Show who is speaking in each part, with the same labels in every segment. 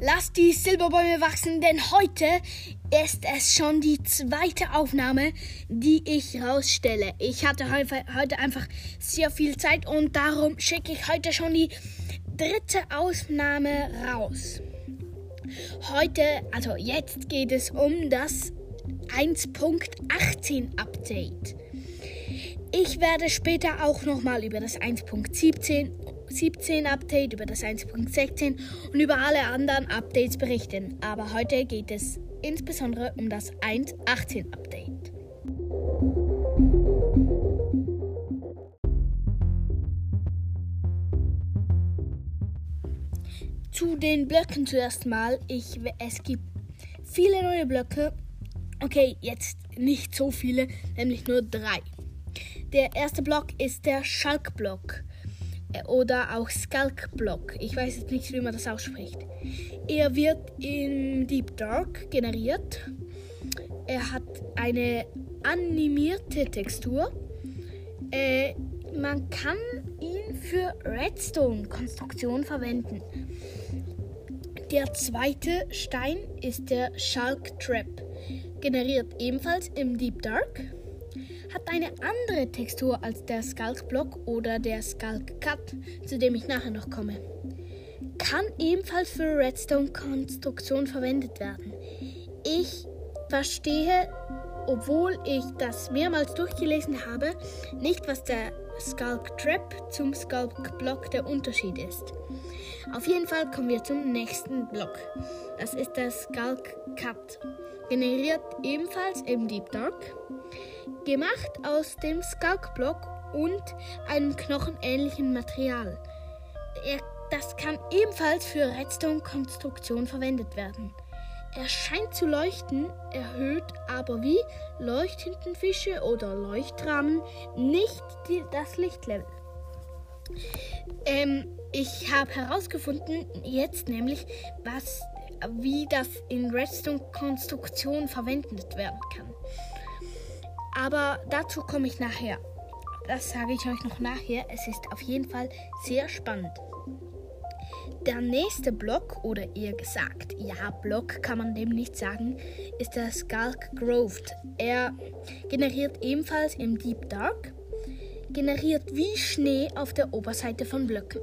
Speaker 1: Lasst die Silberbäume wachsen, denn heute ist es schon die zweite Aufnahme, die ich rausstelle. Ich hatte heute einfach sehr viel Zeit und darum schicke ich heute schon die dritte Aufnahme raus. Heute, also jetzt geht es um das 1.18 Update. Ich werde später auch nochmal über das 1.17 17 Update, über das 1.16 und über alle anderen Updates berichten. Aber heute geht es insbesondere um das 1.18 Update. Zu den Blöcken zuerst mal. Ich, es gibt viele neue Blöcke. Okay, jetzt nicht so viele, nämlich nur drei. Der erste Block ist der Schalkblock oder auch Skulk-Block. Ich weiß jetzt nicht, wie man das ausspricht. Er wird in Deep Dark generiert. Er hat eine animierte Textur. Äh, man kann ihn für Redstone-Konstruktion verwenden. Der zweite Stein ist der Shulk Trap, generiert ebenfalls im Deep Dark hat eine andere Textur als der Skulk Block oder der Skulk Cut, zu dem ich nachher noch komme. Kann ebenfalls für Redstone-Konstruktion verwendet werden. Ich verstehe, obwohl ich das mehrmals durchgelesen habe, nicht, was der Skulk Trap zum Skulk Block der Unterschied ist. Auf jeden Fall kommen wir zum nächsten Block. Das ist der Skulk Cut. Generiert ebenfalls im Deep Dark gemacht aus dem Skulk-Block und einem knochenähnlichen Material. Er, das kann ebenfalls für Redstone-Konstruktion verwendet werden. Er scheint zu leuchten, erhöht aber wie Leuchttintenfische oder Leuchtrahmen nicht die, das Lichtlevel. Ähm, ich habe herausgefunden, jetzt nämlich, was, wie das in Redstone-Konstruktion verwendet werden kann. Aber dazu komme ich nachher. Das sage ich euch noch nachher. Es ist auf jeden Fall sehr spannend. Der nächste Block, oder eher gesagt, ja, Block kann man dem nicht sagen, ist der Skulk Groved. Er generiert ebenfalls im Deep Dark, generiert wie Schnee auf der Oberseite von Blöcken.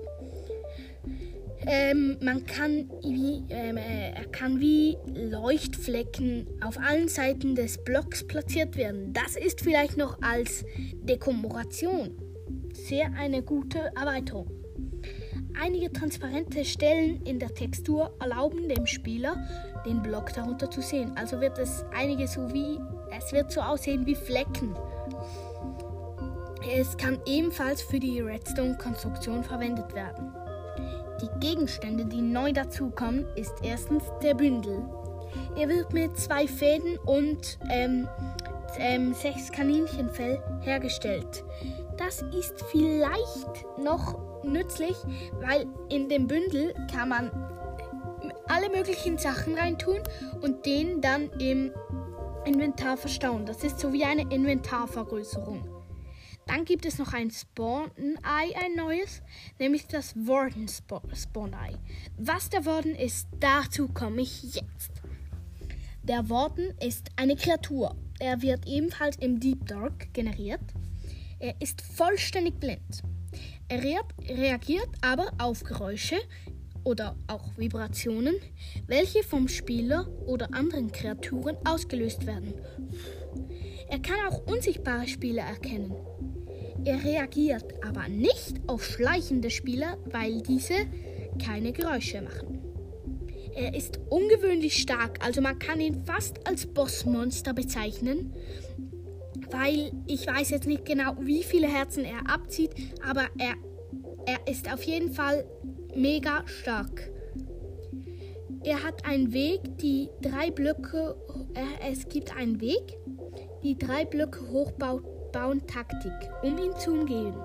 Speaker 1: Ähm, man kann wie, ähm, äh, er kann wie Leuchtflecken auf allen Seiten des Blocks platziert werden. Das ist vielleicht noch als Dekoration sehr eine gute Erweiterung. Einige transparente Stellen in der Textur erlauben dem Spieler, den Block darunter zu sehen. Also wird es einige so wie, es wird so aussehen wie Flecken. Es kann ebenfalls für die Redstone-Konstruktion verwendet werden. Die Gegenstände, die neu dazukommen, ist erstens der Bündel. Er wird mit zwei Fäden und ähm, ähm, sechs Kaninchenfell hergestellt. Das ist vielleicht noch nützlich, weil in dem Bündel kann man alle möglichen Sachen reintun und den dann im Inventar verstauen. Das ist so wie eine Inventarvergrößerung. Dann gibt es noch ein Spawn-Ei, ein neues, nämlich das Warden Spawn-Ei. Was der Warden ist, dazu komme ich jetzt. Der Warden ist eine Kreatur. Er wird ebenfalls im Deep Dark generiert. Er ist vollständig blind. Er reagiert aber auf Geräusche oder auch Vibrationen, welche vom Spieler oder anderen Kreaturen ausgelöst werden. Er kann auch unsichtbare Spieler erkennen. Er reagiert aber nicht auf schleichende Spieler, weil diese keine Geräusche machen. Er ist ungewöhnlich stark, also man kann ihn fast als Bossmonster bezeichnen, weil ich weiß jetzt nicht genau, wie viele Herzen er abzieht, aber er, er ist auf jeden Fall mega stark. Er hat einen Weg, die drei Blöcke, äh, es gibt einen Weg, die drei Blöcke hochbaut Bauen-Taktik, um ihn zu umgehen.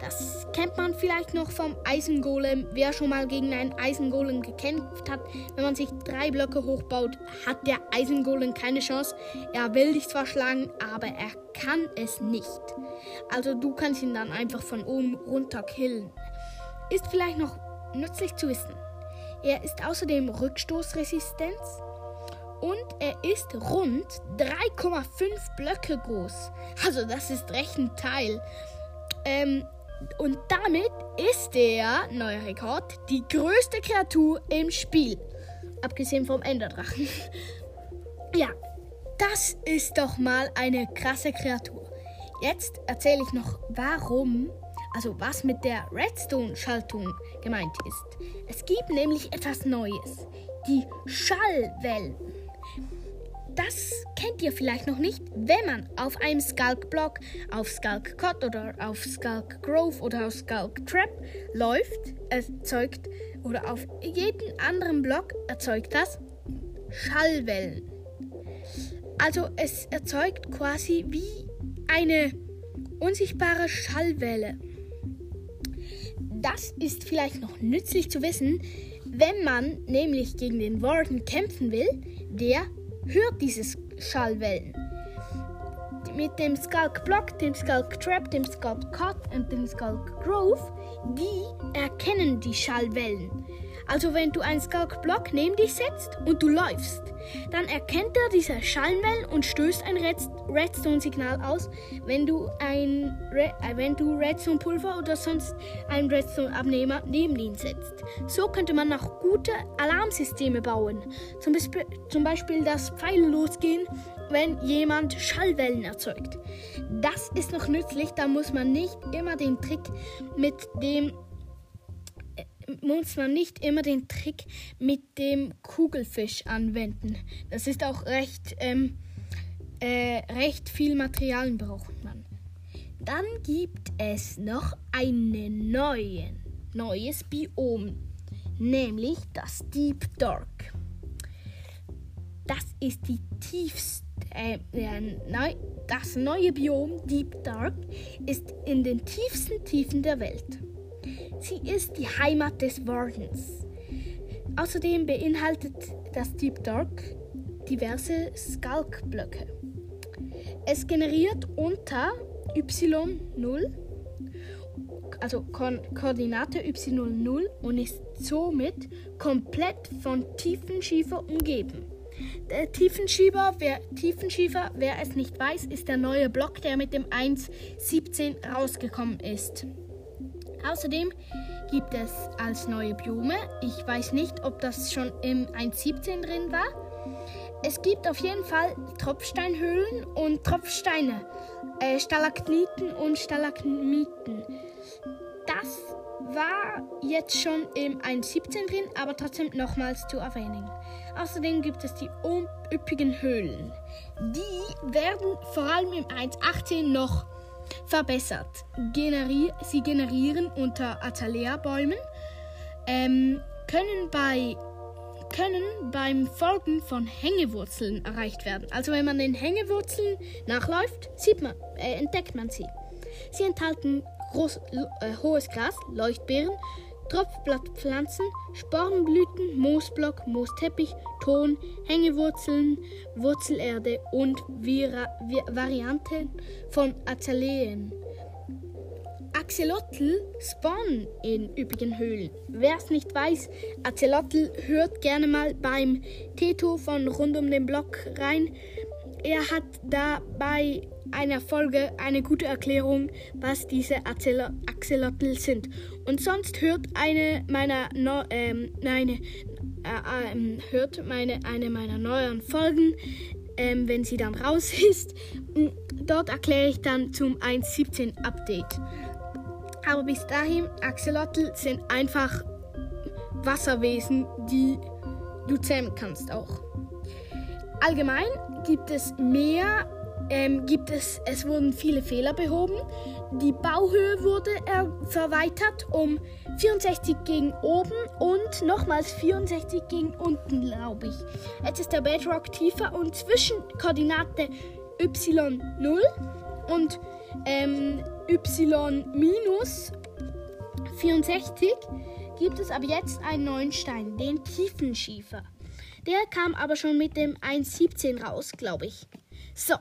Speaker 1: Das kennt man vielleicht noch vom Eisengolem. Wer schon mal gegen einen Eisengolem gekämpft hat, wenn man sich drei Blöcke hochbaut, hat der Eisengolem keine Chance. Er will dich zwar schlagen, aber er kann es nicht. Also du kannst ihn dann einfach von oben runter killen. Ist vielleicht noch nützlich zu wissen. Er ist außerdem rückstoßresistent und er ist rund 3,5 Blöcke groß. Also das ist recht ein Teil. Ähm, und damit ist der, neuer Rekord, die größte Kreatur im Spiel. Abgesehen vom Enderdrachen. ja, das ist doch mal eine krasse Kreatur. Jetzt erzähle ich noch, warum, also was mit der Redstone-Schaltung gemeint ist. Es gibt nämlich etwas Neues. Die Schallwellen. Das kennt ihr vielleicht noch nicht, wenn man auf einem Skulk-Block, auf Skulk Cot oder auf Skulk Grove oder auf Skulk Trap läuft, erzeugt oder auf jeden anderen Block erzeugt das Schallwellen. Also es erzeugt quasi wie eine unsichtbare Schallwelle. Das ist vielleicht noch nützlich zu wissen, wenn man nämlich gegen den Warden kämpfen will, der hört diese Schallwellen. Mit dem Skulk Block, dem Skulk Trap, dem Skulk Cut und dem Skulk Grove, die erkennen die Schallwellen. Also wenn du einen Skulk-Block neben dich setzt und du läufst, dann erkennt er diese Schallwellen und stößt ein Redstone-Signal aus, wenn du ein Re äh, wenn du Redstone-Pulver oder sonst einen Redstone-Abnehmer neben ihn setzt. So könnte man auch gute Alarmsysteme bauen. Zum Beispiel, zum Beispiel das Pfeile losgehen, wenn jemand Schallwellen erzeugt. Das ist noch nützlich, da muss man nicht immer den Trick mit dem muss man nicht immer den Trick mit dem Kugelfisch anwenden. Das ist auch recht, ähm, äh, recht viel Materialien braucht man. Dann gibt es noch ein neues Biom, nämlich das Deep Dark. Das ist die tiefste, äh, äh, das neue Biom Deep Dark ist in den tiefsten Tiefen der Welt. Sie ist die Heimat des Wardens. Außerdem beinhaltet das Deep Dark diverse Skulk-Blöcke. Es generiert unter Y0, also Ko Koordinate Y0 und ist somit komplett von Tiefenschiefer umgeben. Der Tiefenschieber, wer, Tiefenschiefer, wer es nicht weiß, ist der neue Block, der mit dem 1.17 rausgekommen ist. Außerdem gibt es als neue Blume, ich weiß nicht, ob das schon im 1.17 drin war, es gibt auf jeden Fall Tropfsteinhöhlen und Tropfsteine, äh, Stalagniten und Stalagmiten. Das war jetzt schon im 1.17 drin, aber trotzdem nochmals zu erwähnen. Außerdem gibt es die üppigen Höhlen. Die werden vor allem im 1.18 noch verbessert. Generi sie generieren unter Atalea-Bäumen, ähm, können, bei, können beim Folgen von Hängewurzeln erreicht werden. Also wenn man den Hängewurzeln nachläuft, sieht man, äh, entdeckt man sie. Sie enthalten groß, äh, hohes Gras, Leuchtbeeren, Tropfblattpflanzen, Spornblüten, Moosblock, Moosteppich, Ton, Hängewurzeln, Wurzelerde und Vira Varianten von Azaleen. Axolotl spawnen in üppigen Höhlen. Wer es nicht weiß, Axolotl hört gerne mal beim Teto von Rund um den Block rein. Er hat dabei einer Folge eine gute Erklärung, was diese Axolotl sind. Und sonst hört eine meiner no, ähm, meine, äh, äh, hört meine eine meiner neuen Folgen, ähm, wenn sie dann raus ist. Dort erkläre ich dann zum 1.17 Update. Aber bis dahin, Axolotl sind einfach Wasserwesen, die du zähmen kannst auch. Allgemein gibt es mehr ähm, gibt es, es wurden viele Fehler behoben. Die Bauhöhe wurde verweitert um 64 gegen oben und nochmals 64 gegen unten, glaube ich. Jetzt ist der Bedrock tiefer und zwischen Koordinate y0 und ähm, y minus 64 gibt es aber jetzt einen neuen Stein, den Tiefenschiefer. Der kam aber schon mit dem 1.17 raus, glaube ich. So,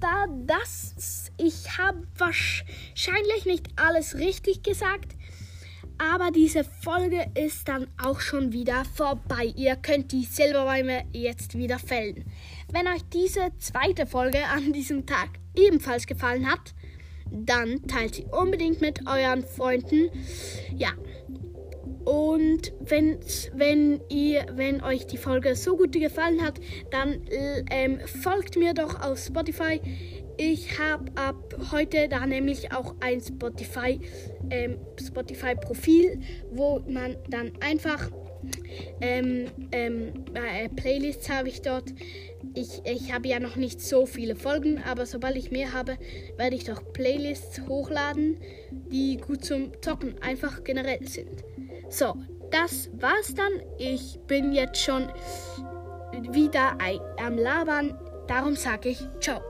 Speaker 1: da das, ich habe wahrscheinlich nicht alles richtig gesagt, aber diese Folge ist dann auch schon wieder vorbei. Ihr könnt die Silberbäume jetzt wieder fällen. Wenn euch diese zweite Folge an diesem Tag ebenfalls gefallen hat, dann teilt sie unbedingt mit euren Freunden. Ja. Und wenn, wenn, ihr, wenn euch die Folge so gut gefallen hat, dann ähm, folgt mir doch auf Spotify. Ich habe ab heute da nämlich auch ein Spotify, ähm, Spotify Profil, wo man dann einfach ähm, ähm, äh, Playlists habe ich dort. Ich, ich habe ja noch nicht so viele Folgen, aber sobald ich mehr habe, werde ich doch Playlists hochladen, die gut zum Zocken einfach generell sind. So, das war's dann. Ich bin jetzt schon wieder am Labern. Darum sage ich Ciao.